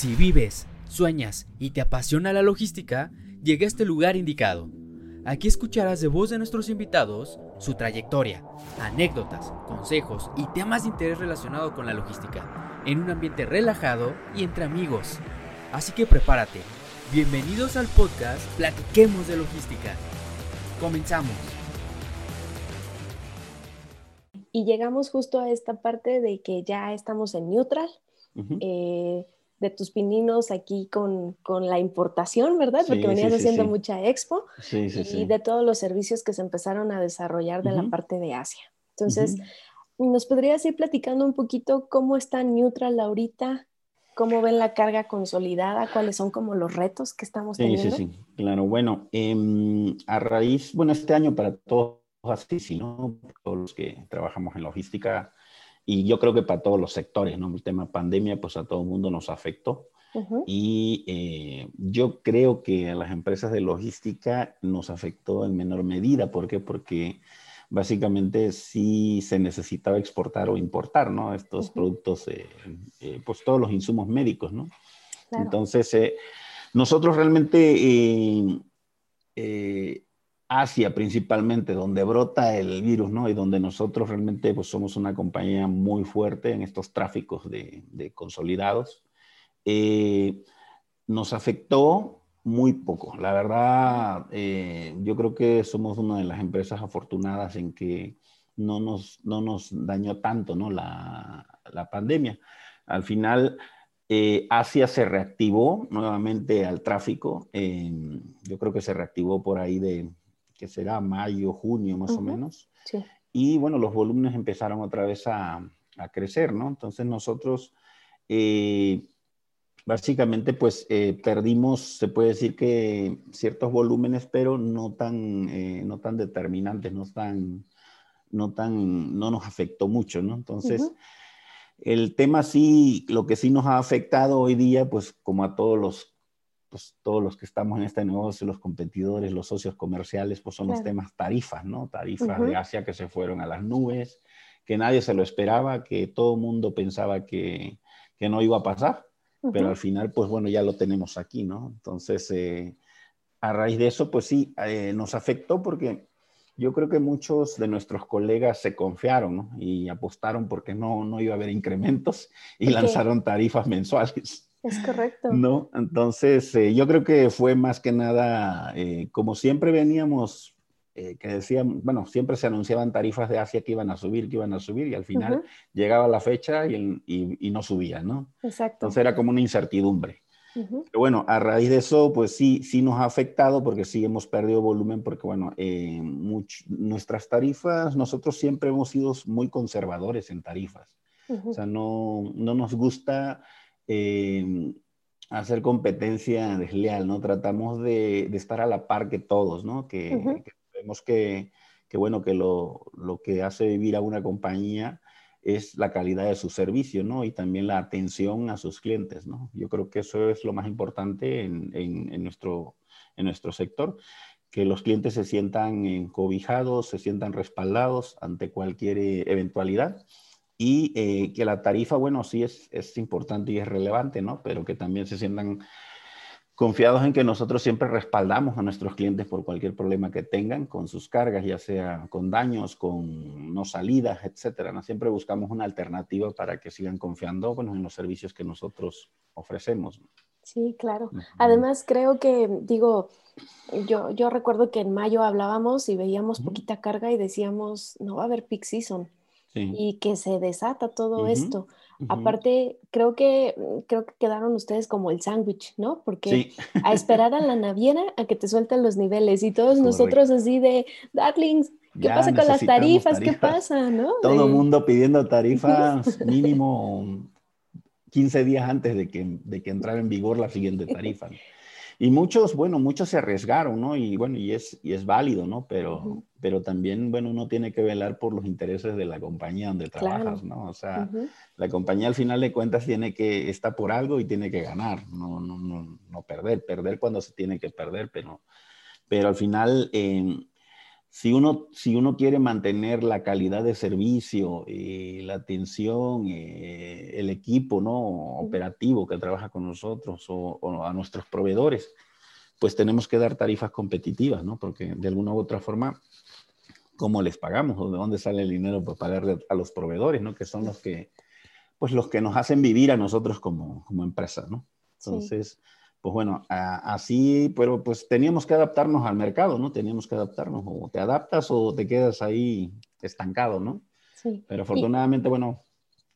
Si vives, sueñas y te apasiona la logística, llega a este lugar indicado. Aquí escucharás de voz de nuestros invitados su trayectoria, anécdotas, consejos y temas de interés relacionado con la logística, en un ambiente relajado y entre amigos. Así que prepárate. Bienvenidos al podcast Platiquemos de Logística. Comenzamos. Y llegamos justo a esta parte de que ya estamos en neutral. eh, de tus pininos aquí con, con la importación, ¿verdad? Porque venías haciendo mucha expo y de todos los servicios que se empezaron a desarrollar de la parte de Asia. Entonces, ¿nos podrías ir platicando un poquito cómo está Neutral ahorita? ¿Cómo ven la carga consolidada? ¿Cuáles son como los retos que estamos teniendo? Sí, sí, sí, claro. Bueno, eh, a raíz, bueno, este año para todos así, sí, ¿no? Todos los que trabajamos en logística, y yo creo que para todos los sectores, ¿no? El tema pandemia, pues a todo el mundo nos afectó. Y eh, yo creo que a las empresas de logística nos afectó en menor medida. ¿Por qué? Porque básicamente sí se necesitaba exportar o importar, ¿no? Estos productos, eh, eh, pues todos los insumos médicos, ¿no? Entonces, nosotros realmente Asia principalmente, donde brota el virus, ¿no? Y donde nosotros realmente pues, somos una compañía muy fuerte en estos tráficos de, consolidados, eh, nos afectó muy poco. La verdad, eh, yo creo que somos una de las empresas afortunadas en que no nos, no nos dañó tanto, ¿no? La, pandemia. Al final, eh, Asia se reactivó nuevamente al tráfico. yo creo que se reactivó por ahí de que será mayo, junio más o menos. Y bueno, los volúmenes empezaron otra vez a, crecer, ¿no? Entonces nosotros eh, básicamente pues eh, perdimos, se puede decir que ciertos volúmenes, pero no tan, eh, no tan determinantes, no tan, no tan, no nos afectó mucho, ¿no? Entonces... El tema sí, lo que sí nos ha afectado hoy día, pues como a todos los pues todos los que estamos en este negocio, los competidores, los socios comerciales, pues son los temas tarifas, ¿no? Tarifas de Asia que se fueron a las nubes, que nadie se lo esperaba, que todo el mundo pensaba que, que, no iba a pasar, pero al final, pues bueno, ya lo tenemos aquí, ¿no? Entonces, eh, a raíz de eso, pues sí, eh, nos afectó porque yo creo que muchos de nuestros colegas se confiaron ¿no? y apostaron porque no, no iba a haber incrementos y lanzaron tarifas mensuales. Es correcto. No, entonces eh, yo creo que fue más que nada, eh, como siempre veníamos, eh, que decían, bueno, siempre se anunciaban tarifas de Asia que iban a subir, que iban a subir, y al final llegaba la fecha y, y, no subía, ¿no? Exacto. Entonces era como una incertidumbre. Pero bueno, a raíz de eso, pues sí, sí nos ha afectado porque sí hemos perdido volumen porque, bueno, nuestras tarifas, nosotros siempre hemos sido muy conservadores en tarifas. O sea, no, no nos gusta eh, hacer competencia desleal, ¿no? Tratamos de, estar a la par que todos, ¿no? Que, vemos que, bueno, que lo, que hace vivir a una compañía es la calidad de su servicio, ¿no? Y también la atención a sus clientes, ¿no? Yo creo que eso es lo más importante en, nuestro, en nuestro sector, que los clientes se sientan cobijados, se sientan respaldados ante cualquier eh, eventualidad y eh, que la tarifa, bueno, sí es, es importante y es relevante, ¿no? Pero que también se sientan confiados en que nosotros siempre respaldamos a nuestros clientes por cualquier problema que tengan con sus cargas, ya sea con daños, con no salidas, etcétera. ¿no? Siempre buscamos una alternativa para que sigan confiando bueno, en los servicios que nosotros ofrecemos. Sí, claro. Además, creo que, digo, yo, yo recuerdo que en mayo hablábamos y veíamos poquita carga y decíamos, no va a haber peak season y que se desata todo esto. Aparte, creo que, mm, creo que quedaron ustedes como el sándwich, ¿no? Porque a esperar a la naviera a que te suelten los niveles y todos nosotros así de, darlings, ¿qué pasa con las tarifas? ¿Qué pasa? ¿no? Todo el mundo pidiendo tarifas mínimo 15 días antes de que, de que entrara en vigor la siguiente tarifa. Y muchos, bueno, muchos se arriesgaron, ¿no? Y bueno, y es, y es válido, ¿no? Pero, pero también, bueno, uno tiene que velar por los intereses de la compañía donde trabajas, ¿no? O sea, la compañía al final de cuentas tiene que, está por algo y tiene que ganar, no, no, no, no perder, perder cuando se tiene que perder, pero, pero al final, em, si uno, si uno quiere mantener la calidad de servicio, y la atención, eh, el equipo ¿no? operativo que trabaja con nosotros o, a nuestros proveedores, pues tenemos que dar tarifas competitivas, ¿no? Porque de alguna u otra forma, ¿cómo les pagamos? ¿O de dónde sale el dinero para pagarle a los proveedores, ¿no? Que son los que, pues los que nos hacen vivir a nosotros como, como empresa, ¿no? Entonces pues bueno, así, pero pues teníamos que adaptarnos al mercado, ¿no? Teníamos que adaptarnos, o te adaptas o te quedas ahí estancado, ¿no? Sí. Pero afortunadamente, bueno,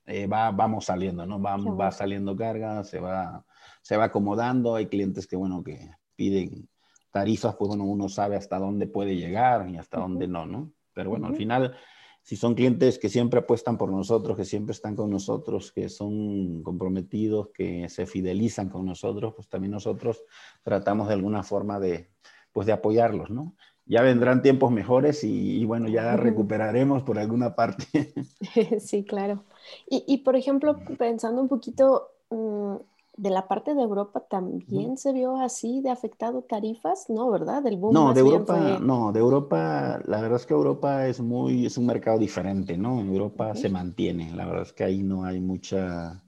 eh, va, vamos saliendo, ¿no? Va, va saliendo carga, se va, se va acomodando, hay clientes que, bueno, que piden tarifas, pues bueno, uno sabe hasta dónde puede llegar y hasta dónde no, ¿no? Pero bueno, al final si son clientes que siempre apuestan por nosotros, que siempre están con nosotros, que son comprometidos, que se fidelizan con nosotros, pues también nosotros tratamos de alguna forma de, pues de apoyarlos, ¿no? Ya vendrán tiempos mejores y, bueno, ya recuperaremos por alguna parte. Sí, claro. Y, y por ejemplo, pensando un poquito, mm, de la parte de Europa también se vio así de afectado tarifas, ¿no? ¿Verdad? Del boom no, de Europa, no, de Europa, la verdad es que Europa es muy, es un mercado diferente, ¿no? En Europa se mantiene, la verdad es que ahí no hay mucha,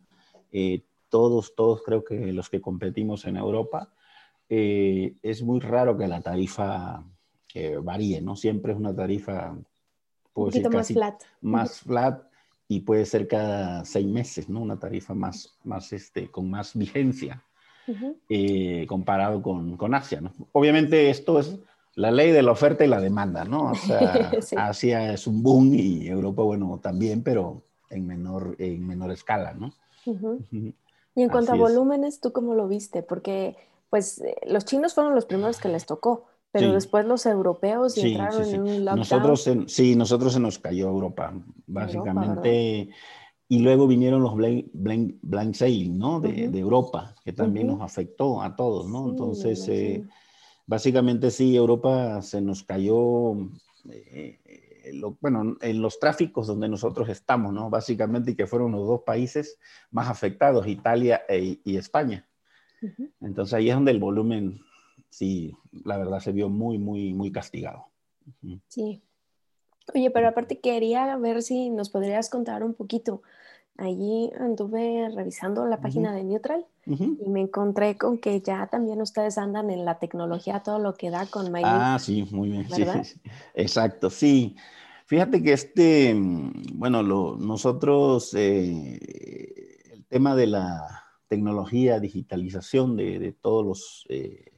eh, todos, todos creo que los que competimos en Europa, eh, es muy raro que la tarifa eh, varíe, ¿no? Siempre es una tarifa, un poquito más flat. Más flat y puede ser cada seis meses, ¿no? Una tarifa más, más este, con más vigencia eh, comparado con, con, Asia, ¿no? Obviamente esto es la ley de la oferta y la demanda, ¿no? O sea, Asia es un boom y Europa, bueno, también, pero en menor, en menor escala, ¿no? Y en cuanto a volúmenes, ¿tú cómo lo viste? Porque, pues, eh, los chinos fueron los primeros que les tocó. Pero después los europeos entraron en un lockdown. Nosotros sí, nosotros se nos cayó Europa, básicamente. y luego vinieron los blind, blind, sailing, ¿no? De, de, Europa, que también nos afectó a todos, ¿no? Entonces, eh, básicamente sí, Europa se nos cayó, eh, bueno, en los tráficos donde nosotros estamos, ¿no? Básicamente, y que fueron los dos países más afectados, Italia e, y España. Entonces ahí es donde el volumen sí, la verdad se vio muy, muy, muy castigado. Sí. Oye, pero aparte quería ver si nos podrías contar un poquito. Allí anduve revisando la página de Neutral y me encontré con que ya también ustedes andan en la tecnología, todo lo que da con MyLink. Ah, sí, muy bien. Sí, exacto, sí. Fíjate que este, bueno, nosotros, eh, el tema de la tecnología, digitalización de, todos los eh,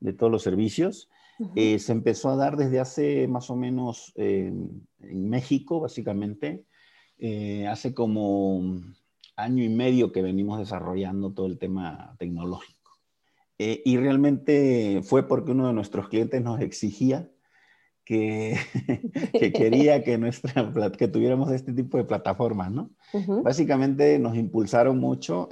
de todos los servicios. Eh, se empezó a dar desde hace más o menos en México, básicamente, eh, hace como año y medio que venimos desarrollando todo el tema tecnológico. Eh, y realmente fue porque uno de nuestros clientes nos exigía que, que quería que, nuestra, que tuviéramos este tipo de plataformas, ¿no? Básicamente nos impulsaron mucho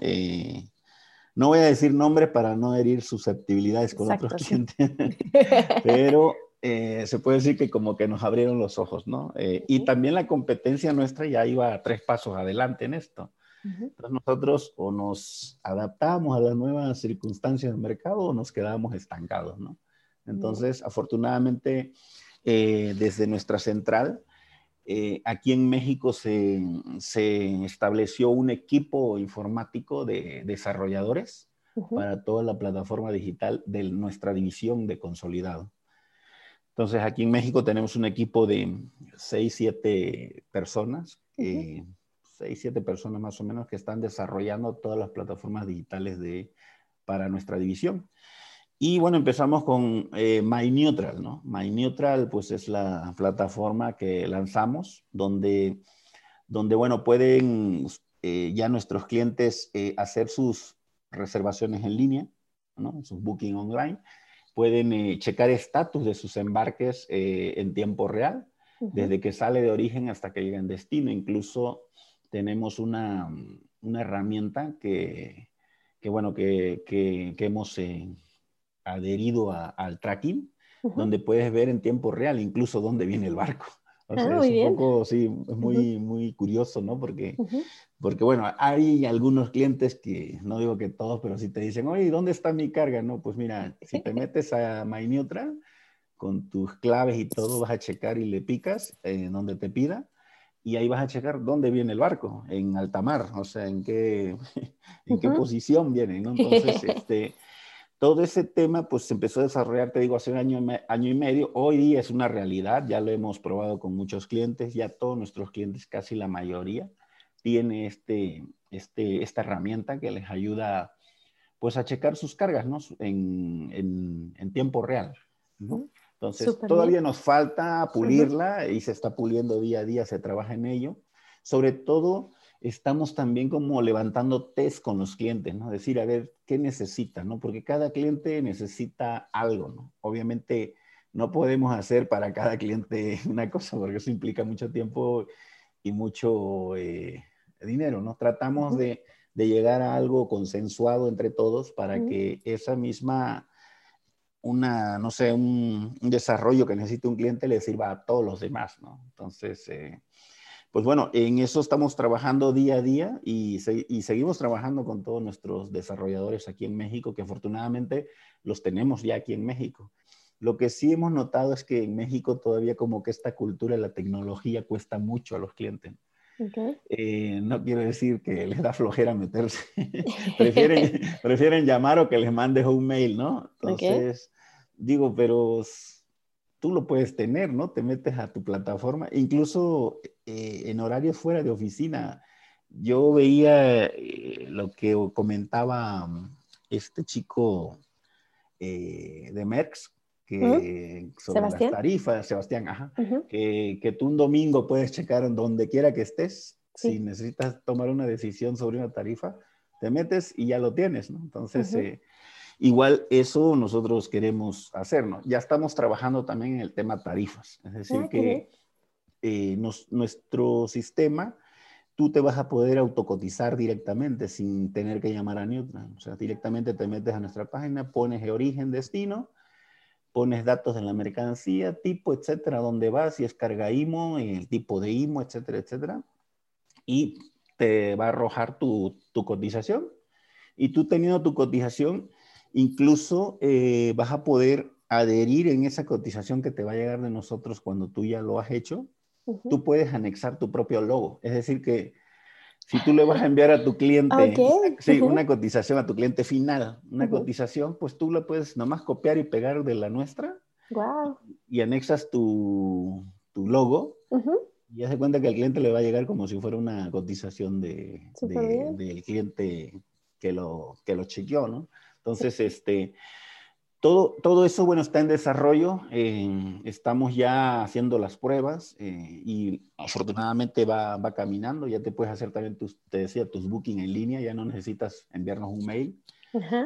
no voy a decir nombres para no herir susceptibilidades con otros clientes, pero eh, se puede decir que como que nos abrieron los ojos, ¿no? Eh, y también la competencia nuestra ya iba a tres pasos adelante en esto. Entonces nosotros o nos adaptamos a las nuevas circunstancias del mercado o nos quedamos estancados, ¿no? Entonces, afortunadamente, eh, desde nuestra central, eh, aquí en México se, estableció un equipo informático de desarrolladores para toda la plataforma digital de nuestra división de consolidado. Entonces, aquí en México tenemos un equipo de 6, 7 personas, 6, 7 personas más o menos que están desarrollando todas las plataformas digitales de, para nuestra división. Y bueno, empezamos con eh, MyNeutral, ¿no? MyNeutral, pues es la plataforma que lanzamos, donde, donde bueno, pueden eh, ya nuestros clientes eh, hacer sus reservaciones en línea, ¿no? Sus booking online. Pueden checar estatus de sus embarques en tiempo real, desde que sale de origen hasta que llega en destino. Incluso tenemos una, una herramienta que, que bueno, que, que, que hemos adherido al tracking, donde puedes ver en tiempo real incluso dónde viene el barco. O ah, es un poco, sí, es muy, muy curioso, ¿no? Porque, porque, bueno, hay algunos clientes que, no digo que todos, pero sí te dicen, oye, ¿dónde está mi carga? No, pues mira, si te metes a MyNeutral, con tus claves y todo, vas a checar y le picas en donde te pida y ahí vas a checar dónde viene el barco, en alta mar, o sea, en qué, en qué posición viene, ¿no? Entonces, este, todo ese tema pues se empezó a desarrollar, te digo, hace un año, año y medio. Hoy día es una realidad, ya lo hemos probado con muchos clientes, ya todos nuestros clientes, casi la mayoría, tiene este, este, esta herramienta que les ayuda pues a checar sus cargas ¿no? en, en, en tiempo real. ¿no? Entonces, todavía nos falta pulirla y se está puliendo día a día, se trabaja en ello. Sobre todo, estamos también como levantando test con los clientes, ¿no? Decir, a ver, ¿qué necesita, no? Porque cada cliente necesita algo, ¿no? Obviamente no podemos hacer para cada cliente una cosa porque eso implica mucho tiempo y mucho eh, dinero, ¿no? Tratamos de, llegar a algo consensuado entre todos para que esa misma, una, no sé, un, desarrollo que necesite un cliente le sirva a todos los demás, ¿no? Entonces, eh, pues bueno, en eso estamos trabajando día a día y, seguimos trabajando con todos nuestros desarrolladores aquí en México, que afortunadamente los tenemos ya aquí en México. Lo que sí hemos notado es que en México todavía como que esta cultura de la tecnología cuesta mucho a los clientes. Eh, no quiero decir que les da flojera meterse. prefieren, prefieren llamar o que les mandes un mail, ¿no? Entonces, digo, pero tú lo puedes tener, ¿no? Te metes a tu plataforma, incluso eh, en horarios fuera de oficina. Yo veía eh, lo que comentaba mm, este chico eh, de Merckx, que sobre las tarifas, Sebastián, ajá, que, que, tú un domingo puedes checar en donde quiera que estés, si necesitas tomar una decisión sobre una tarifa, te metes y ya lo tienes, ¿no? Entonces, Igual eso nosotros queremos hacer, ¿no? Ya estamos trabajando también en el tema tarifas, es decir, ah, que eh, nuestro sistema, tú te vas a poder autocotizar directamente sin tener que llamar a Neutral. O sea, directamente te metes a nuestra página, pones el origen, destino, pones datos de la mercancía, tipo, etcétera, dónde vas, si es carga IMO, el tipo de IMO, etcétera, etcétera. Y te va a arrojar tu, tu cotización. Y tú teniendo tu cotización, Incluso eh, vas a poder adherir en esa cotización que te va a llegar de nosotros cuando tú ya lo has hecho. Tú puedes anexar tu propio logo. Es decir, que si tú le vas a enviar a tu cliente una cotización a tu cliente final, una cotización, pues tú la puedes nomás copiar y pegar de la nuestra. Y anexas tu, tu logo. Y hace cuenta que al cliente le va a llegar como si fuera una cotización de, del cliente que lo, que lo chequeó, ¿no? Entonces, este, todo, todo eso, bueno, está en desarrollo. estamos ya haciendo las pruebas eh, y afortunadamente va, va, caminando. Ya te puedes hacer también, tus, te decía, tus booking en línea. Ya no necesitas enviarnos un mail.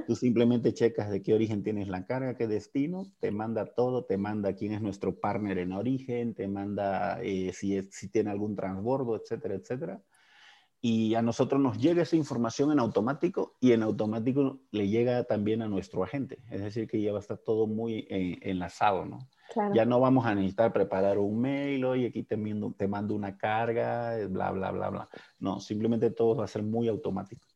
Tú simplemente checas de qué origen tienes la carga, qué destino, te manda todo, te manda quién es nuestro partner en origen, te manda eh, si, si tiene algún transbordo, etcétera, etcétera y a nosotros nos llega esa información en automático y en automático le llega también a nuestro agente. Es decir, que ya va a estar todo muy eh, enlazado, ¿no? Ya no vamos a necesitar preparar un mail, oye, aquí te mando, te mando una carga, bla, bla, bla, bla. No, simplemente todo va a ser muy automático.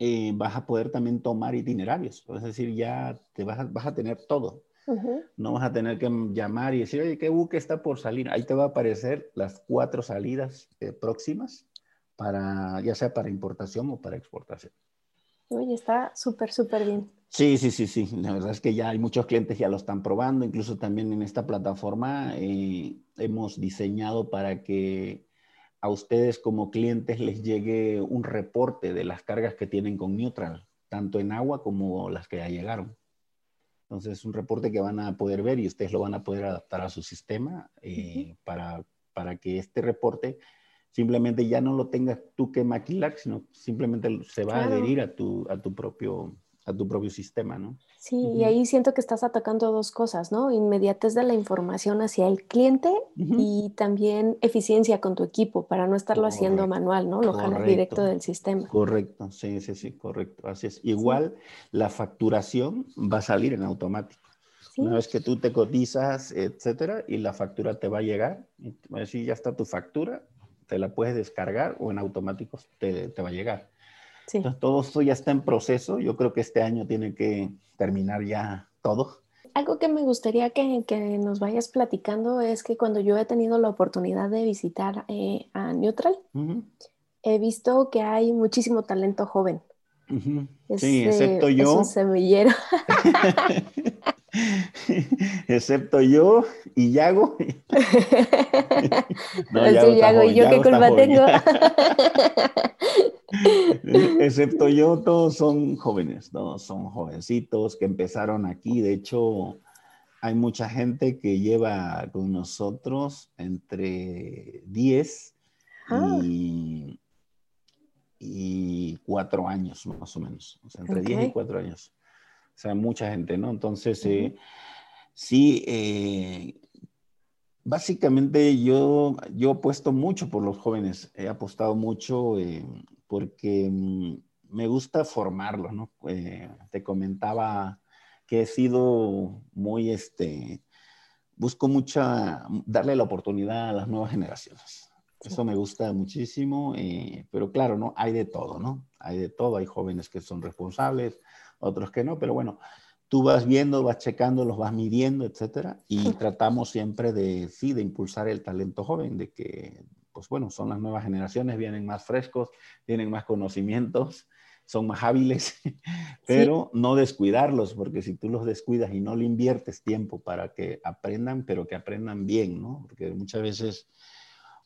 Eh, vas a poder también tomar itinerarios, es decir, ya te vas a, vas a tener todo. No vas a tener que llamar y decir, oye, ¿qué buque está por salir? Ahí te va a aparecer las cuatro salidas eh, próximas para, ya sea para importación o para exportación. Oye, está súper, súper bien. Sí, sí, sí, sí. La verdad es que ya hay muchos clientes ya lo están probando. Incluso también en esta plataforma eh, hemos diseñado para que a ustedes como clientes les llegue un reporte de las cargas que tienen con Neutral, tanto en agua como las que ya llegaron. Entonces, es un reporte que van a poder ver y ustedes lo van a poder adaptar a su sistema eh, para, para que este reporte simplemente ya no lo tengas tú que maquilar, sino simplemente se va a adherir a tu, a tu propio a tu propio sistema, ¿no? Sí, y ahí siento que estás atacando dos cosas, ¿no? Inmediatez de la información hacia el cliente y también eficiencia con tu equipo para no estarlo haciendo manual, ¿no? Lo jalas directo del sistema. Correcto, sí, sí, sí, correcto. Así es. Igual la facturación va a salir en automático. Una vez que tú te cotizas, etcétera, y la factura te va a llegar, y decir, ya está tu factura, te la puedes descargar o en automático te, te va a llegar. Entonces, todo esto ya está en proceso. Yo creo que este año tiene que terminar ya todo. algo que me gustaría que, nos vayas platicando es que cuando yo he tenido la oportunidad de visitar eh, a Neutral, he visto que hay muchísimo talento joven. sí, excepto yo. Es un semillero. excepto yo y Yago. no, Yago, y yo qué culpa tengo. excepto yo, todos son jóvenes, todos son jovencitos que empezaron aquí. De hecho, hay mucha gente que lleva con nosotros entre 10 ah. y, y 4 años, más o menos. O sea, entre 10 y 4 años. O sea, mucha gente, ¿no? Entonces, eh, sí, eh, básicamente yo, yo apuesto mucho por los jóvenes, he apostado mucho eh, porque mm, me gusta formarlos, ¿no? te comentaba que he sido muy, este, busco mucha, darle la oportunidad a las nuevas generaciones. Eso me gusta muchísimo, pero claro, ¿no? Hay de todo, ¿no? Hay de todo, hay jóvenes que son responsables, otros que no, pero bueno, tú vas viendo, vas checando, los vas midiendo, etcétera, y tratamos siempre de, sí, de impulsar el talento joven, de que, pues bueno, son las nuevas generaciones, vienen más frescos, tienen más conocimientos, son más hábiles, pero no descuidarlos, porque si tú los descuidas y no le inviertes tiempo para que aprendan, pero que aprendan bien, ¿no? Porque muchas veces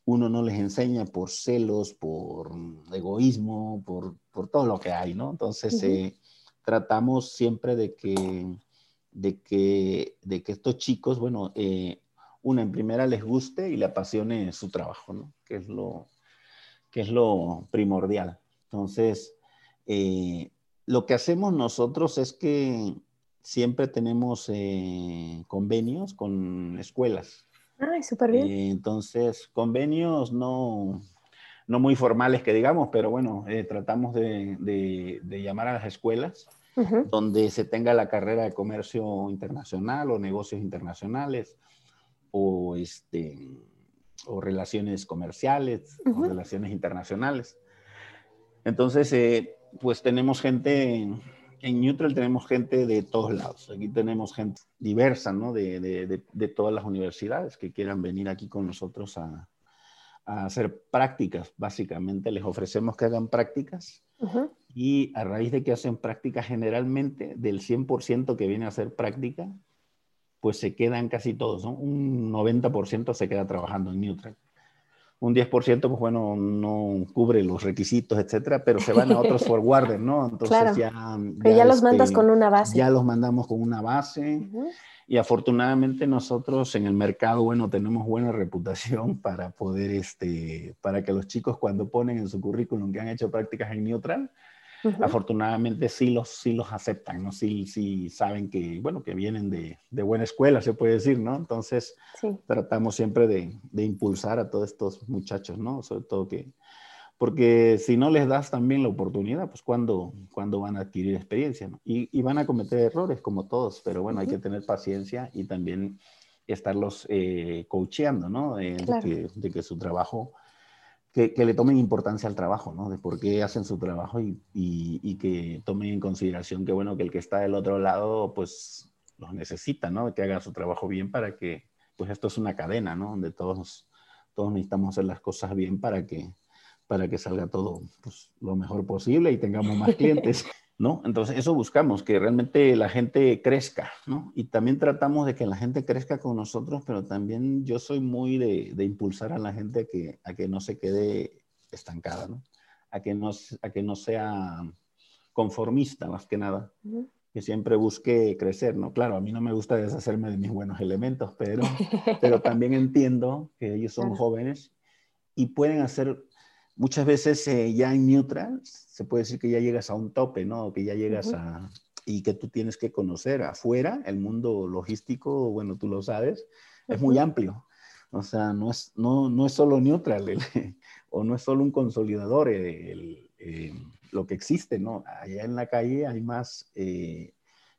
uno no les enseña por celos, por egoísmo, por, por todo lo que hay, ¿no? Entonces, tratamos siempre de que, de que, de que estos chicos, bueno, eh, una en primera les guste y le apasione su trabajo, ¿no? Que es lo, que es lo primordial. Entonces, eh, lo que hacemos nosotros es que siempre tenemos eh, convenios con escuelas. Ay, súper bien. entonces, convenios no, no muy formales que digamos, pero bueno, tratamos de, de, llamar a las escuelas donde se tenga la carrera de comercio internacional o negocios internacionales o, este, o relaciones comerciales o relaciones internacionales. Entonces, eh, pues tenemos gente, en, Neutral tenemos gente de todos lados. Aquí tenemos gente diversa, ¿no? De, de, de, todas las universidades que quieran venir aquí con nosotros a, a hacer prácticas. Básicamente les ofrecemos que hagan prácticas y a raíz de que hacen práctica generalmente, del 100% que viene a hacer práctica, pues se quedan casi todos, ¿no? Un 90% se queda trabajando en Neutral. Un 10%, pues bueno, no cubre los requisitos, etcétera, pero se van a otros forwarders, ¿no? Entonces ya, ya, los mandas este, con una base. Ya los mandamos con una base. Y afortunadamente nosotros en el mercado, bueno, tenemos buena reputación para poder, este, para que los chicos cuando ponen en su currículum que han hecho prácticas en Neutral, afortunadamente sí los, sí los aceptan, ¿no? Sí, sí saben que, bueno, que vienen de, de buena escuela, se puede decir, ¿no? Entonces, tratamos siempre de, de, impulsar a todos estos muchachos, ¿no? Sobre todo que, porque si no les das también la oportunidad, pues cuando, cuando van a adquirir experiencia, ¿no? y, y, van a cometer errores como todos, pero bueno, hay que tener paciencia y también estarlos eh, coacheando, ¿no? de, que, de, que, su trabajo, que, que, le tomen importancia al trabajo, ¿no? De por qué hacen su trabajo y, y, y, que tomen en consideración que, bueno, que el que está del otro lado, pues los necesita, ¿no? Que haga su trabajo bien para que, pues esto es una cadena, ¿no? Donde todos, todos necesitamos hacer las cosas bien para que para que salga todo pues, lo mejor posible y tengamos más clientes, ¿no? Entonces, eso buscamos, que realmente la gente crezca, ¿no? Y también tratamos de que la gente crezca con nosotros, pero también yo soy muy de, de impulsar a la gente a que, a que no se quede estancada, ¿no? A que no, a que no sea conformista, más que nada. que siempre busque crecer, ¿no? Claro, a mí no me gusta deshacerme de mis buenos elementos, pero, pero también entiendo que ellos son jóvenes y pueden hacer muchas veces eh, ya en neutral se puede decir que ya llegas a un tope, ¿no? Que ya llegas a... y que tú tienes que conocer afuera, el mundo logístico, bueno, tú lo sabes, es muy amplio. O sea, no es, no, no es solo neutral o no es solo un consolidador el, eh, lo que existe, ¿no? Allá en la calle hay más, eh,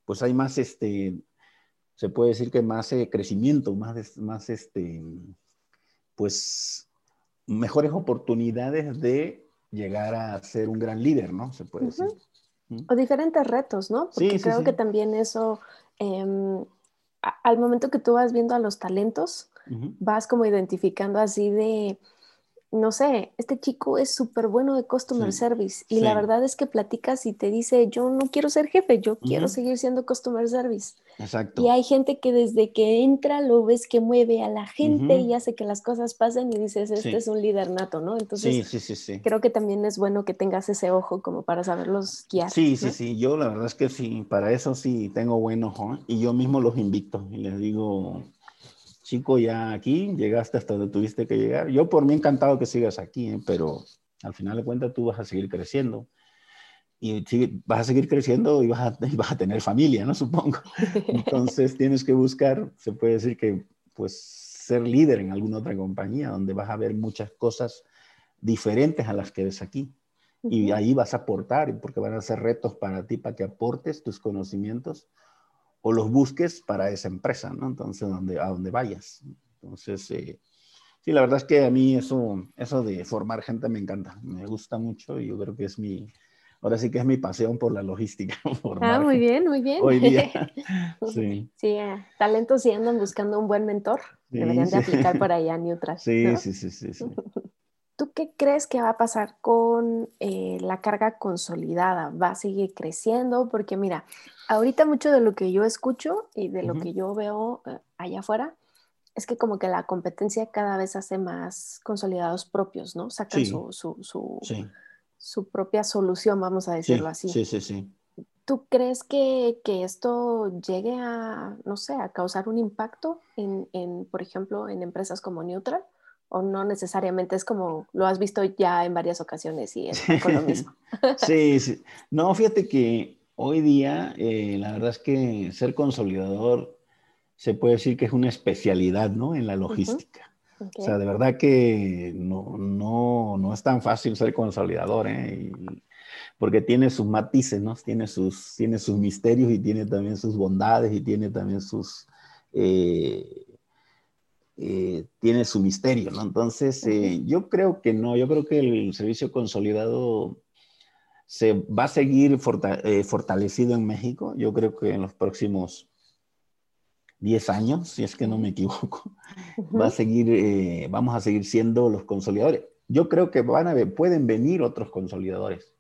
pues hay más, este, se puede decir que más crecimiento, más, más, este, pues mejores oportunidades de llegar a ser un gran líder, ¿no? Se puede decir. O diferentes retos, ¿no? Porque creo que también eso em, al momento que tú vas viendo a los talentos, vas como identificando así de, no sé, este chico es súper bueno de customer service y la verdad es que platicas y te dice, yo no quiero ser jefe, yo quiero seguir siendo customer service. Exacto. Y hay gente que desde que entra lo ves que mueve a la gente y hace que las cosas pasen y dices, este es un líder nato, ¿no? Entonces, creo que también es bueno que tengas ese ojo como para saberlos guiar. Sí, sí, sí, yo la verdad es que sí, para eso sí tengo buen ojo ¿eh? y yo mismo los invito y les digo, chico, ya aquí, llegaste hasta donde tuviste que llegar. Yo por mí encantado que sigas aquí, ¿eh? pero al final de cuentas tú vas a seguir creciendo. Y vas a seguir creciendo y vas a, vas a tener familia, ¿no? Supongo. Entonces tienes que buscar, se puede decir que, pues, ser líder en alguna otra compañía donde vas a ver muchas cosas diferentes a las que ves aquí. Y ahí vas a aportar, porque van a ser retos para ti, para que aportes tus conocimientos o los busques para esa empresa, ¿no? Entonces, donde, a donde vayas. Entonces, eh, sí, la verdad es que a mí eso, eso de formar gente me encanta, me gusta mucho y yo creo que es mi, ahora sí que es mi pasión por la logística. ah, muy bien, muy bien. Hoy día, sí. Sí, eh, talentos si andan buscando un buen mentor, deberían de aplicar por allá a Neutral. Sí, sí, sí, sí, sí. ¿Tú qué crees que va a pasar con eh, la carga consolidada? ¿Va a seguir creciendo? Porque mira, ahorita mucho de lo que yo escucho y de lo que yo veo eh, allá afuera es que como que la competencia cada vez hace más consolidados propios, ¿no? Sacan su, su, su, propia solución, vamos a decirlo así. Sí, sí, sí. ¿Tú crees que, que, esto llegue a, no sé, a causar un impacto en, en, por ejemplo, en empresas como Neutral? O no necesariamente es como lo has visto ya en varias ocasiones y es con lo mismo. sí, sí. No, fíjate que hoy día eh, la verdad es que ser consolidador se puede decir que es una especialidad, ¿no? En la logística. O sea, de verdad que no, no, no es tan fácil ser consolidador, ¿eh? porque tiene sus matices, ¿no? Tiene sus, tiene sus misterios y tiene también sus bondades y tiene también sus... Eh, eh, tiene su misterio, ¿no? Entonces, eh, yo creo que no, yo creo que el servicio consolidado se va a seguir eh, fortalecido en México. Yo creo que en los próximos 10 años, si es que no me equivoco, va a seguir, vamos a seguir siendo los consolidadores. Yo creo que van a, pueden venir otros consolidadores.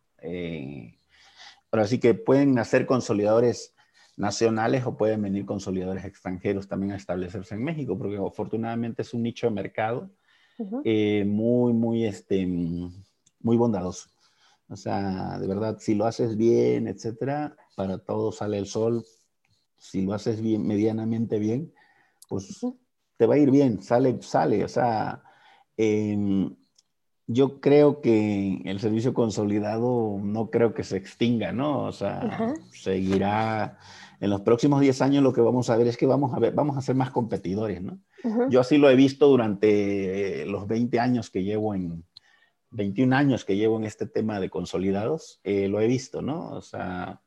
ahora sí que pueden hacer consolidadores nacionales o pueden venir consolidadores extranjeros también a establecerse en México, porque afortunadamente es un nicho de mercado eh, muy, muy, este, muy bondadoso. O sea, de verdad, si lo haces bien, etcétera, para todo sale el sol. Si lo haces bien, medianamente bien, pues te va a ir bien, sale, sale. O sea, em, yo creo que el servicio consolidado no creo que se extinga, ¿no? O sea, seguirá en los próximos 10 años lo que vamos a ver es que vamos a, ver, vamos a ser más competidores, ¿no? Yo así lo he visto durante los 20 años que llevo en, 21 años que llevo en este tema de consolidados, eh, lo he visto, ¿no? O sea,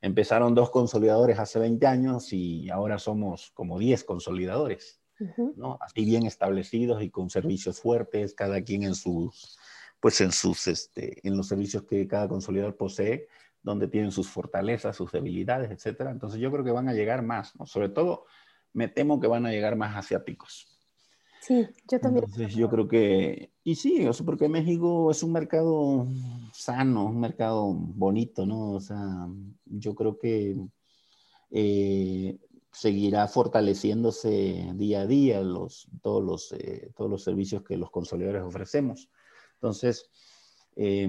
empezaron dos consolidadores hace 20 años y ahora somos como 10 consolidadores, ¿no? Así bien establecidos y con servicios fuertes, cada quien en sus, pues en sus, este, en los servicios que cada consolidador posee donde tienen sus fortalezas, sus debilidades, etcétera. Entonces yo creo que van a llegar más, ¿no? Sobre todo me temo que van a llegar más asiáticos. Sí, yo también. Entonces yo creo que, y sí, o sea, porque México es un mercado sano, un mercado bonito, ¿no? O sea, yo creo que eh, seguirá fortaleciéndose día a día los, todos, los, eh, todos los servicios que los consolidadores ofrecemos. Entonces, eh,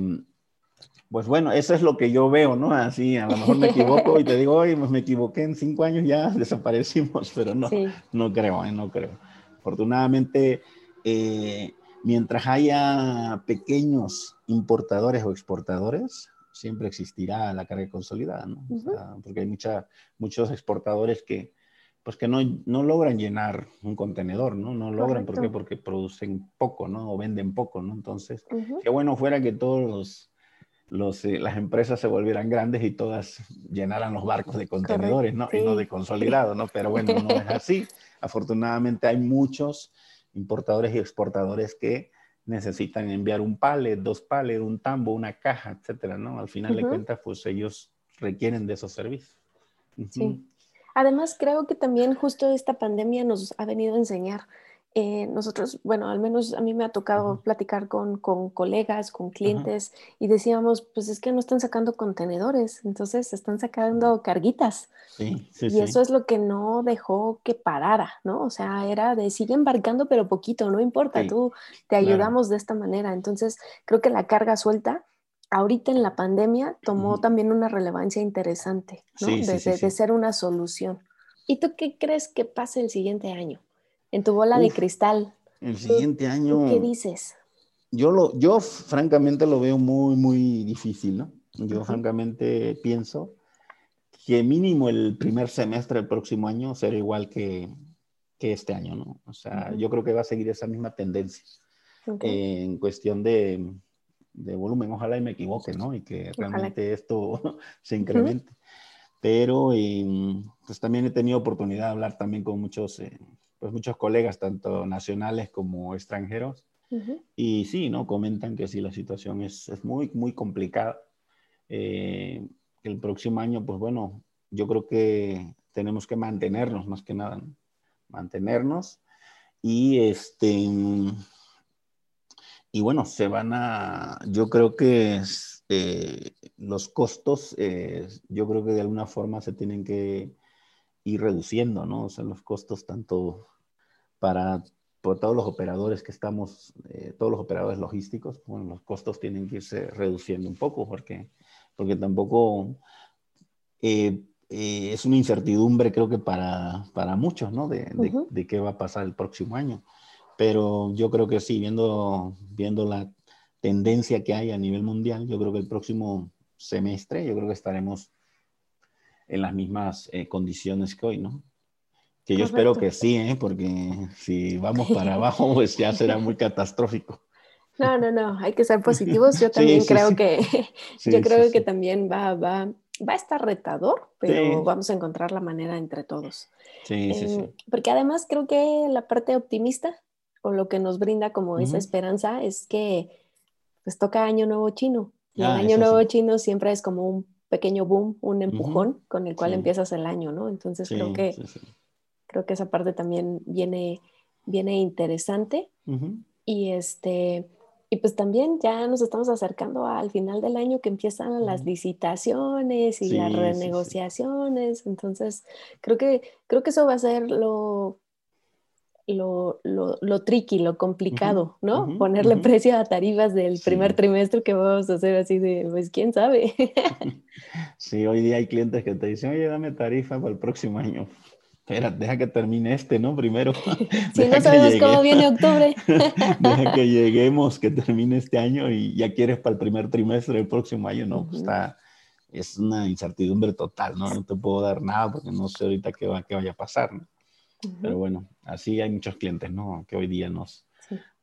pues bueno, eso es lo que yo veo, ¿no? Así, a lo mejor me equivoco y te digo, oye, pues me equivoqué, en cinco años ya desaparecimos, pero no, no creo, ¿eh? no creo. Afortunadamente, eh, mientras haya pequeños importadores o exportadores, siempre existirá la carga consolidada, ¿no? porque hay mucha, muchos exportadores que, pues que no, no, logran llenar un contenedor, ¿no? No logran, ¿por qué? Porque producen poco, ¿no? O venden poco, ¿no? Entonces, qué bueno fuera que todos los los, eh, las empresas se volvieran grandes y todas llenaran los barcos de contenedores, ¿no? Y no de consolidados, ¿no? Pero bueno, no es así. Afortunadamente hay muchos importadores y exportadores que necesitan enviar un palet, dos palets, un tambo, una caja, etcétera, ¿no? Al final de cuentas, pues ellos requieren de esos servicios. Sí. Además, creo que también justo esta pandemia nos ha venido a enseñar eh, nosotros, bueno, al menos a mí me ha tocado platicar con, con, colegas, con clientes y decíamos, pues es que no están sacando contenedores, entonces están sacando carguitas. Sí, sí, y eso es lo que no dejó que parara, ¿no? O sea, era de sigue embarcando, pero poquito, no importa, tú te ayudamos de esta manera. Entonces, creo que la carga suelta ahorita en la pandemia tomó también una relevancia interesante, ¿no? de, de ser una solución. ¿Y tú qué crees que pase el siguiente año? En tu bola de cristal. El siguiente año. ¿Qué dices? Yo, lo, yo francamente lo veo muy, muy difícil, ¿no? Yo francamente pienso que mínimo el primer semestre del próximo año será igual que, que este año, ¿no? O sea, yo creo que va a seguir esa misma tendencia en cuestión de, de, volumen. Ojalá y me equivoque, ¿no? Y que realmente esto se incremente. Pero em, pues también he tenido oportunidad de hablar también con muchos eh, pues muchos colegas, tanto nacionales como extranjeros, y sí, ¿no? Comentan que sí, la situación es, es muy, muy complicada. Eh, el próximo año, pues bueno, yo creo que tenemos que mantenernos más que nada, mantenernos y este y bueno, se van a, yo creo que eh, los costos, eh, yo creo que de alguna forma se tienen que ir reduciendo, ¿no? O sea, los costos tanto para todos los operadores que estamos, eh, todos los operadores logísticos, bueno, los costos tienen que irse reduciendo un poco porque, porque tampoco eh, eh, es una incertidumbre creo que para, para muchos, ¿no? De, de, qué va a pasar el próximo año. Pero yo creo que sí, viendo, viendo la tendencia que hay a nivel mundial, yo creo que el próximo semestre, yo creo que estaremos en las mismas condiciones que hoy, ¿no? Que yo espero que sí, ¿eh? porque si vamos para abajo, pues ya será muy catastrófico. No, no, no, hay que ser positivos. Yo también creo que, yo creo que también va, va, va a estar retador, pero vamos a encontrar la manera entre todos. Sí, sí, sí. Em, porque además creo que la parte optimista o lo que nos brinda como esa esperanza es que pues toca Año Nuevo Chino. Y el ah, Año Nuevo Chino siempre es como un pequeño boom, un empujón con el cual empiezas el año, ¿no? Entonces creo que Creo que esa parte también viene, viene interesante. Y este, y pues también ya nos estamos acercando al final del año que empiezan las licitaciones y las renegociaciones. Entonces, creo que, creo que eso va a ser lo, lo, lo, lo tricky, lo complicado, ¿no? Ponerle precio a tarifas del primer trimestre que vamos a hacer así de, pues quién sabe. sí, hoy día hay clientes que te dicen, oye, dame tarifa para el próximo año espera, deja que termine este, ¿no? Primero. si no sabemos cómo viene octubre. deja que lleguemos, que termine este año y ya quieres para el primer trimestre del próximo año, ¿no? Pues está, es una incertidumbre total, ¿no? No te puedo dar nada porque no sé ahorita qué, va, qué vaya a pasar, ¿no? Pero bueno, así hay muchos clientes, ¿no? Que hoy día nos,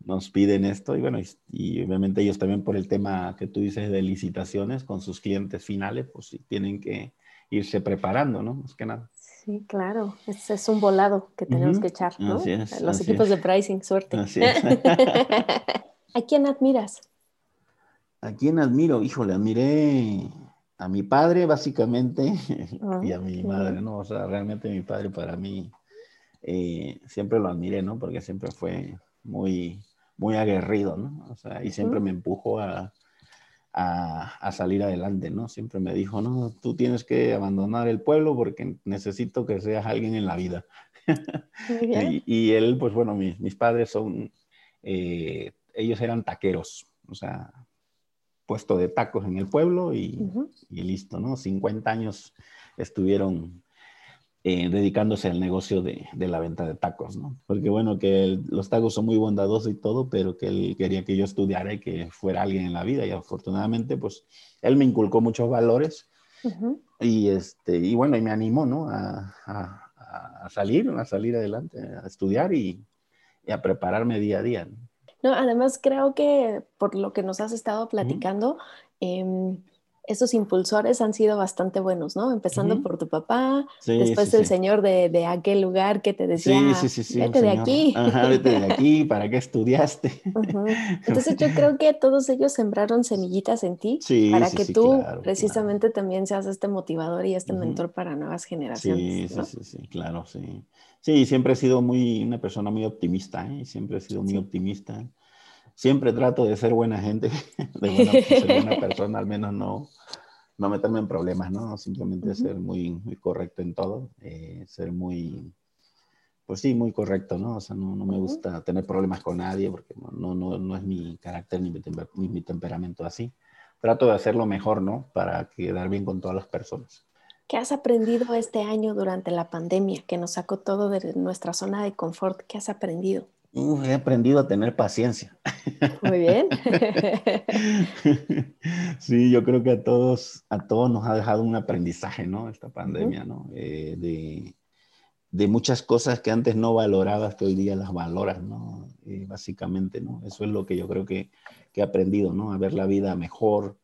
nos piden esto y bueno, y, obviamente ellos también por el tema que tú dices de licitaciones con sus clientes finales, pues sí, tienen que irse preparando, ¿no? Más que nada. Sí, claro, es, es un volado que tenemos que echar, ¿no? Los equipos de pricing, suerte. ¿A quién admiras? ¿A quién admiro? Híjole, admiré a mi padre básicamente y a mi madre, ¿no? O sea, realmente mi padre para mí eh, siempre lo admiré, ¿no? Porque siempre fue muy, muy aguerrido, ¿no? O sea, y siempre me empujó a, a, salir adelante, ¿no? Siempre me dijo, no, tú tienes que abandonar el pueblo porque necesito que seas alguien en la vida. y, él, pues bueno, mis, mis padres son, eh, ellos eran taqueros, o sea, puesto de tacos en el pueblo y, y listo, ¿no? 50 años estuvieron eh, dedicándose al negocio de, de, la venta de tacos, ¿no? Porque bueno, que los tacos son muy bondadosos y todo, pero que él quería que yo estudiara y que fuera alguien en la vida y afortunadamente pues él me inculcó muchos valores y este, y bueno, y me animó, ¿no? A, a, a, salir, a salir adelante, a estudiar y, y, a prepararme día a día. ¿no? además creo que por lo que nos has estado platicando, esos impulsores han sido bastante buenos, ¿no? Empezando por tu papá, después el señor de, aquel lugar que te decía, vete de aquí. Ajá, vete de aquí, ¿para qué estudiaste? Entonces yo creo que todos ellos sembraron semillitas en ti para que tú precisamente también seas este motivador y este mentor para nuevas generaciones. Sí, sí, sí, claro, sí. Sí, siempre he sido muy, una persona muy optimista, ¿eh? siempre he sido muy optimista siempre trato de ser buena gente, de ser buena persona, al menos no, no meterme en problemas, ¿no? Simplemente ser muy, muy correcto en todo, eh, ser muy, pues sí, muy correcto, ¿no? O sea, no, no me gusta tener problemas con nadie porque no, no, no es mi carácter ni mi, mi, temperamento así. Trato de hacerlo mejor, ¿no? Para quedar bien con todas las personas. ¿Qué has aprendido este año durante la pandemia que nos sacó todo de nuestra zona de confort? ¿Qué has aprendido? He aprendido a tener paciencia. Muy bien. sí, yo creo que a todos, a todos nos ha dejado un aprendizaje, ¿no? Esta pandemia, ¿no? Eh, de, de, muchas cosas que antes no valorabas, que hoy día las valoras, ¿no? Eh, básicamente, ¿no? Eso es lo que yo creo que, que, he aprendido, ¿no? A ver la vida mejor,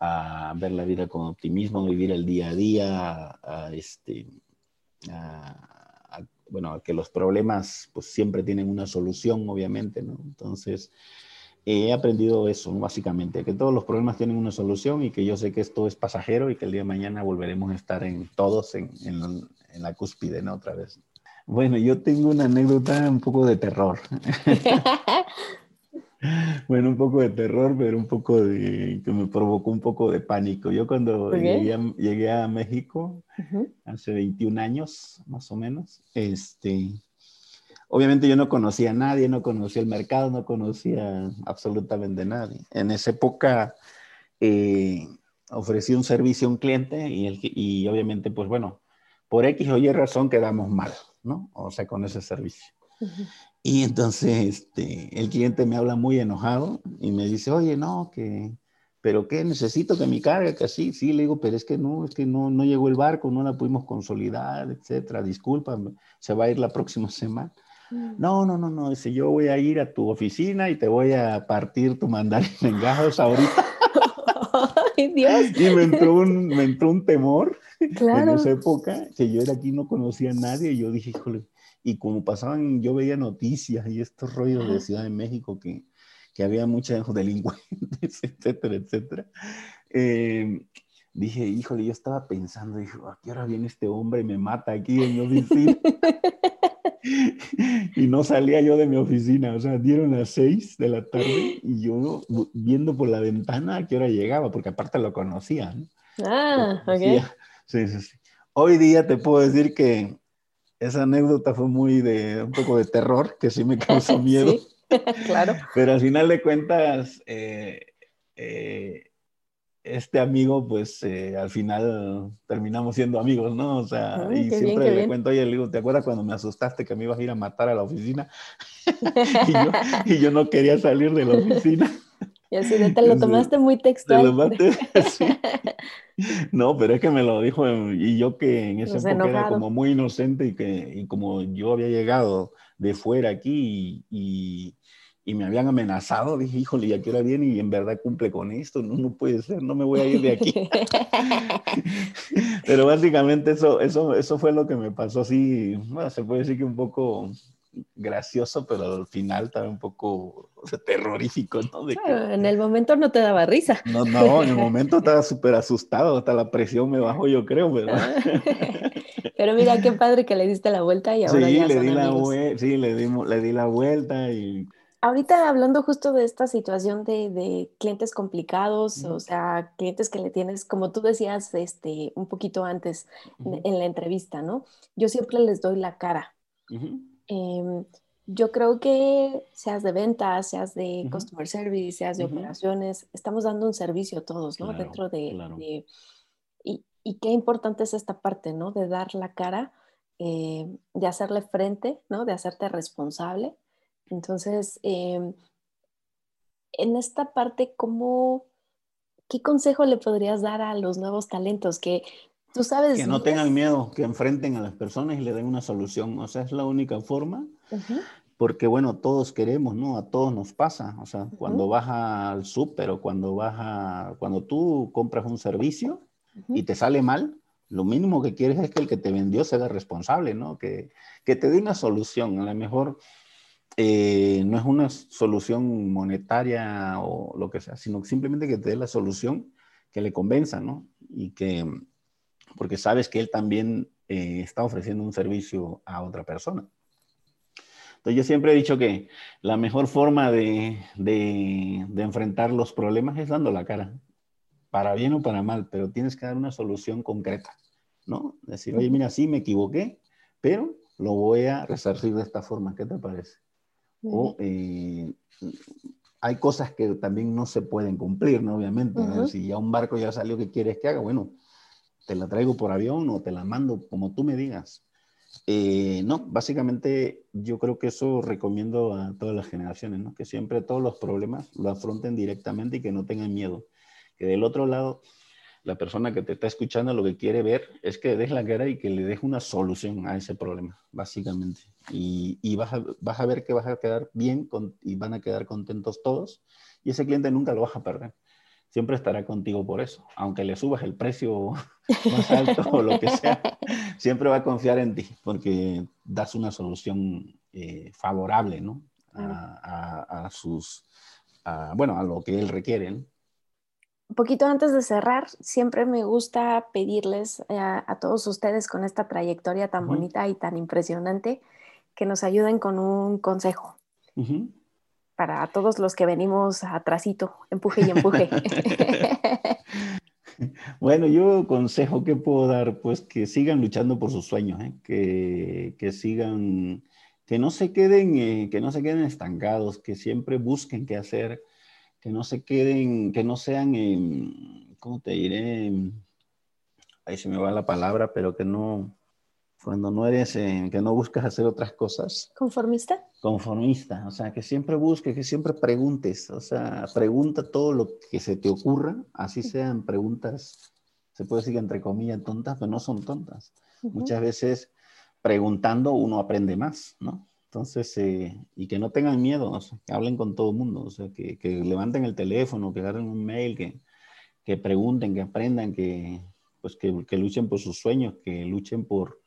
a ver la vida con optimismo, a vivir el día a día, a, este, a, bueno, que los problemas pues siempre tienen una solución, obviamente, ¿no? Entonces, he aprendido eso, básicamente, que todos los problemas tienen una solución y que yo sé que esto es pasajero y que el día de mañana volveremos a estar en todos en, en, en la cúspide, ¿no? Otra vez. Bueno, yo tengo una anécdota un poco de terror. Bueno, un poco de terror, pero un poco de que me provocó un poco de pánico. Yo cuando llegué, a, México, hace 21 años más o menos, este, obviamente yo no conocía a nadie, no conocía el mercado, no conocía absolutamente a nadie. En esa época eh, ofrecí un servicio a un cliente y, el, y obviamente, pues bueno, por X o Y razón quedamos mal, ¿no? O sea, con ese servicio. Y entonces este, el cliente me habla muy enojado y me dice, oye, no, que, pero qué, necesito que mi carga, que así, sí, le digo, pero es que no, es que no, no llegó el barco, no la pudimos consolidar, etcétera, disculpa, se va a ir la próxima semana. Mm. No, no, no, no, dice, yo voy a ir a tu oficina y te voy a partir tu mandarín en gajos ahorita. ¡Ay, Dios! Y me entró un, me entró un temor en esa época, que yo era aquí, no conocía a nadie, y yo dije, híjole, y como pasaban, yo veía noticias y estos rollos de Ciudad de México que, que había muchos delincuentes, etcétera, etcétera. Eh, dije, híjole, yo estaba pensando, dije, ¿a qué hora viene este hombre y me mata aquí en mi oficina? y no salía yo de mi oficina, o sea, dieron las seis de la tarde y yo viendo por la ventana a qué hora llegaba, porque aparte lo conocía. Ah, ok. Sí, sí, sí. Hoy día te puedo decir que esa anécdota fue muy de un poco de terror, que sí me causó miedo. claro. Pero al final de cuentas, eh, eh, este amigo, pues eh, al final terminamos siendo amigos, ¿no? O sea, y siempre le cuento, oye, le digo, ¿te acuerdas cuando me asustaste que me ibas a ir a matar a la oficina? y, yo, y yo no quería salir de la oficina. Y así te lo tomaste muy textual. Te lo sí. No, pero es que me lo dijo y yo que en ese época era como muy inocente y que y como yo había llegado de fuera aquí y, y, me habían amenazado, dije, híjole, ya que hora viene y en verdad cumple con esto, no, no puede ser, no me voy a ir de aquí. pero básicamente eso, eso, eso fue lo que me pasó así, bueno, se puede decir que un poco gracioso, pero al final estaba un poco terrorífico, ¿no? en el momento no te daba risa. No, no, en el momento estaba súper asustado, hasta la presión me bajó, yo creo, ¿verdad? Pero mira, qué padre que le diste la vuelta y ahora sí, ya le son di La sí, le, dimos, le di la vuelta y... Ahorita hablando justo de esta situación de, de clientes complicados, o sea, clientes que le tienes, como tú decías este, un poquito antes en la entrevista, ¿no? Yo siempre les doy la cara. Em, yo creo que seas de ventas, seas de customer service, seas de operaciones, estamos dando un servicio a todos, ¿no? Dentro de... y, y, qué importante es esta parte, ¿no? De dar la cara, eh, de hacerle frente, ¿no? De hacerte responsable. Entonces, em, en esta parte, ¿cómo, ¿qué consejo le podrías dar a los nuevos talentos que Tú sabes. Que no tengan miedo, que enfrenten a las personas y le den una solución. O sea, es la única forma. porque bueno, todos queremos, ¿no? A todos nos pasa, o sea, cuando vas al súper o cuando vas a, cuando tú compras un servicio y te sale mal, lo mínimo que quieres es que el que te vendió sea responsable, ¿no? Que, que te dé una solución, a lo mejor eh, no es una solución monetaria o lo que sea, sino simplemente que te dé la solución que le convenza, ¿no? Y que, porque sabes que él también eh, está ofreciendo un servicio a otra persona. Entonces yo siempre he dicho que la mejor forma de, de, enfrentar los problemas es dando la cara, para bien o para mal, pero tienes que dar una solución concreta, ¿no? Decir, oye, mira, sí, me equivoqué, pero lo voy a resarcir de esta forma, ¿qué te parece? O eh, hay cosas que también no se pueden cumplir, ¿no? Obviamente, si ya un barco ya salió, ¿qué quieres que haga? Bueno, te la traigo por avión o te la mando como tú me digas. Eh, no, básicamente yo creo que eso recomiendo a todas las generaciones, ¿no? Que siempre todos los problemas lo afronten directamente y que no tengan miedo. Que del otro lado, la persona que te está escuchando lo que quiere ver es que des la cara y que le deje una solución a ese problema, básicamente. Y, y vas, a, vas, a, ver que vas a quedar bien con, y van a quedar contentos todos y ese cliente nunca lo vas a perder siempre estará contigo por eso. Aunque le subas el precio más alto o lo que sea, siempre va a confiar en ti porque das una solución eh, favorable, ¿no? A, sus, bueno, a lo que él requiere. Un poquito antes de cerrar, siempre me gusta pedirles eh, a, todos ustedes con esta trayectoria tan bonita y tan impresionante que nos ayuden con un consejo para todos los que venimos atrasito, empuje y empuje. bueno, yo consejo que puedo dar, pues que sigan luchando por sus sueños, ¿eh? que, que, sigan, que no se queden, eh, que no se queden estancados, que siempre busquen qué hacer, que no se queden, que no sean, ¿cómo te diré? Ahí se me va la palabra, pero que no, cuando no eres, que no buscas hacer otras cosas. ¿Conformista? Conformista, o sea, que siempre busques, que siempre preguntes, o sea, pregunta todo lo que se te ocurra, así sean preguntas, se puede decir que entre comillas tontas, pero no son tontas. Muchas veces preguntando uno aprende más, ¿no? Entonces, eh, y que no tengan miedo, o sea, que hablen con todo el mundo, o sea, que, que, levanten el teléfono, que agarren un mail, que, que pregunten, que aprendan, que, pues que, que luchen por sus sueños, que luchen por,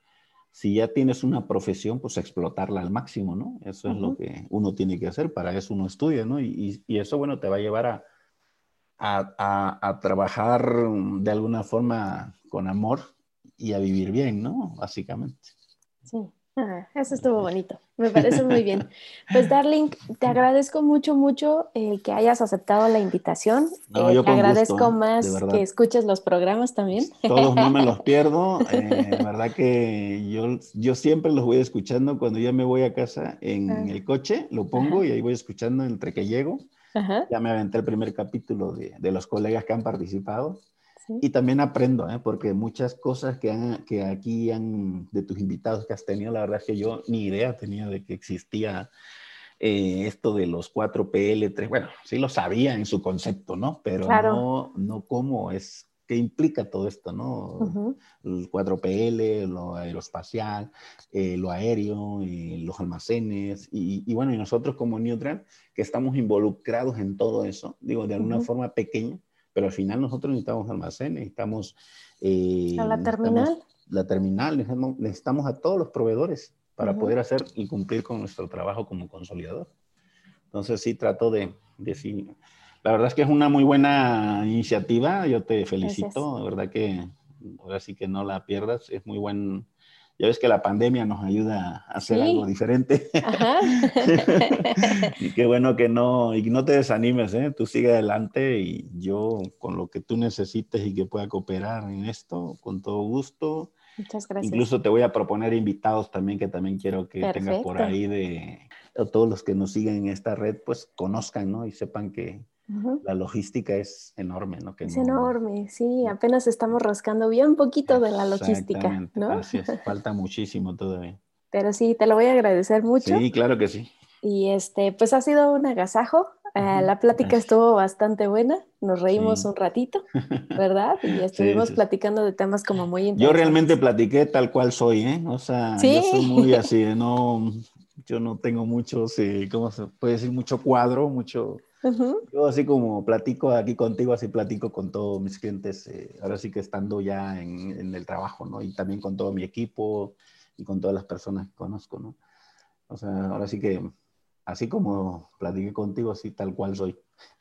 si ya tienes una profesión, pues explotarla al máximo, ¿no? Eso es lo que uno tiene que hacer, para eso uno estudia, ¿no? Y, y eso, bueno, te va a llevar a, a, a, trabajar de alguna forma con amor y a vivir bien, ¿no? Básicamente. Sí. Ah, eso estuvo bonito, me parece muy bien. Pues Darling, te agradezco mucho, mucho el eh, que hayas aceptado la invitación. No, yo te agradezco ¿eh? más que escuches los programas también. Todos no me los pierdo. Eh, verdad que yo, yo siempre los voy escuchando cuando ya me voy a casa en ah. el coche, lo pongo y ahí voy escuchando entre que llego. Ya me aventé el primer capítulo de, de los colegas que han participado. Y también aprendo, ¿eh? porque muchas cosas que, han, que aquí han, de tus invitados que has tenido, la verdad es que yo ni idea tenía de que existía eh, esto de los 4PL3. Bueno, sí lo sabía en su concepto, ¿no? Pero no, no cómo es, qué implica todo esto, ¿no? El 4PL, lo aeroespacial, eh, lo aéreo, los almacenes, y, y, bueno, y nosotros como Neutral, que estamos involucrados en todo eso, digo, de alguna forma pequeña, pero al final nosotros necesitamos almacenes, necesitamos... Eh, la terminal? La terminal, necesitamos, a todos los proveedores para poder hacer y cumplir con nuestro trabajo como consolidador. Entonces sí trato de decir, la verdad es que es una muy buena iniciativa, yo te felicito, de verdad que ahora sí que no la pierdas, es muy buen, ya ves que la pandemia nos ayuda a hacer algo diferente. y qué bueno que no, y no te desanimes, ¿eh? tú sigue adelante y yo con lo que tú necesites y que pueda cooperar en esto, con todo gusto. Muchas gracias. Incluso te voy a proponer invitados también que también quiero que tengas por ahí de todos los que nos siguen en esta red, pues conozcan, ¿no? Y sepan que, la logística es enorme, ¿no? es enorme, sí, apenas estamos rascando bien poquito de la logística, ¿no? Así es, falta muchísimo todavía. Pero sí, te lo voy a agradecer mucho. Sí, claro que sí. Y este, pues ha sido un agasajo. Eh, la plática estuvo bastante buena, nos reímos un ratito, ¿verdad? Y estuvimos platicando de temas como muy interesantes. Yo realmente platiqué tal cual soy, ¿eh? O sea, yo soy muy así, no, yo no tengo muchos, ¿cómo se puede decir? Mucho cuadro, mucho... Yo así como platico aquí contigo, así platico con todos mis clientes, eh, ahora sí que estando ya en, en, el trabajo, ¿no? Y también con todo mi equipo y con todas las personas que conozco, ¿no? O sea, ahora sí que así como platiqué contigo, así tal cual soy.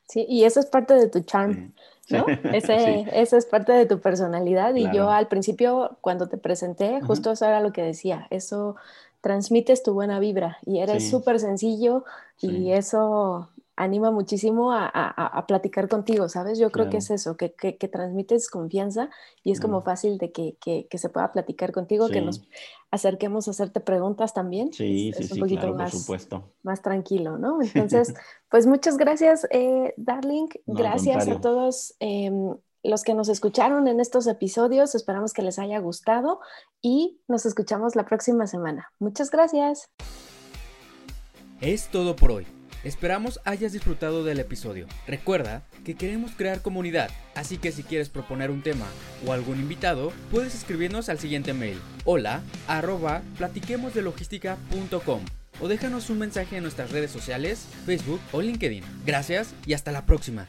Sí, y eso es parte de tu charm, ¿no? Ese, Eso es parte de tu personalidad. Y yo al principio, cuando te presenté, justo eso era lo que decía, eso transmites tu buena vibra y eres súper sencillo y eso anima muchísimo a, platicar contigo, ¿sabes? Yo creo que es eso, que, transmites confianza y es como fácil de que, se pueda platicar contigo, que nos acerquemos a hacerte preguntas también. Sí, es, sí, un poquito más, más tranquilo, ¿no? Entonces, pues muchas gracias, eh, Darling. gracias a todos. Em, los que nos escucharon en estos episodios, esperamos que les haya gustado y nos escuchamos la próxima semana. Muchas gracias. Es todo por hoy. Esperamos hayas disfrutado del episodio. Recuerda que queremos crear comunidad, así que si quieres proponer un tema o algún invitado, puedes escribirnos al siguiente mail: hola arroba platiquemosdelogística.com o déjanos un mensaje en nuestras redes sociales, Facebook o LinkedIn. Gracias y hasta la próxima.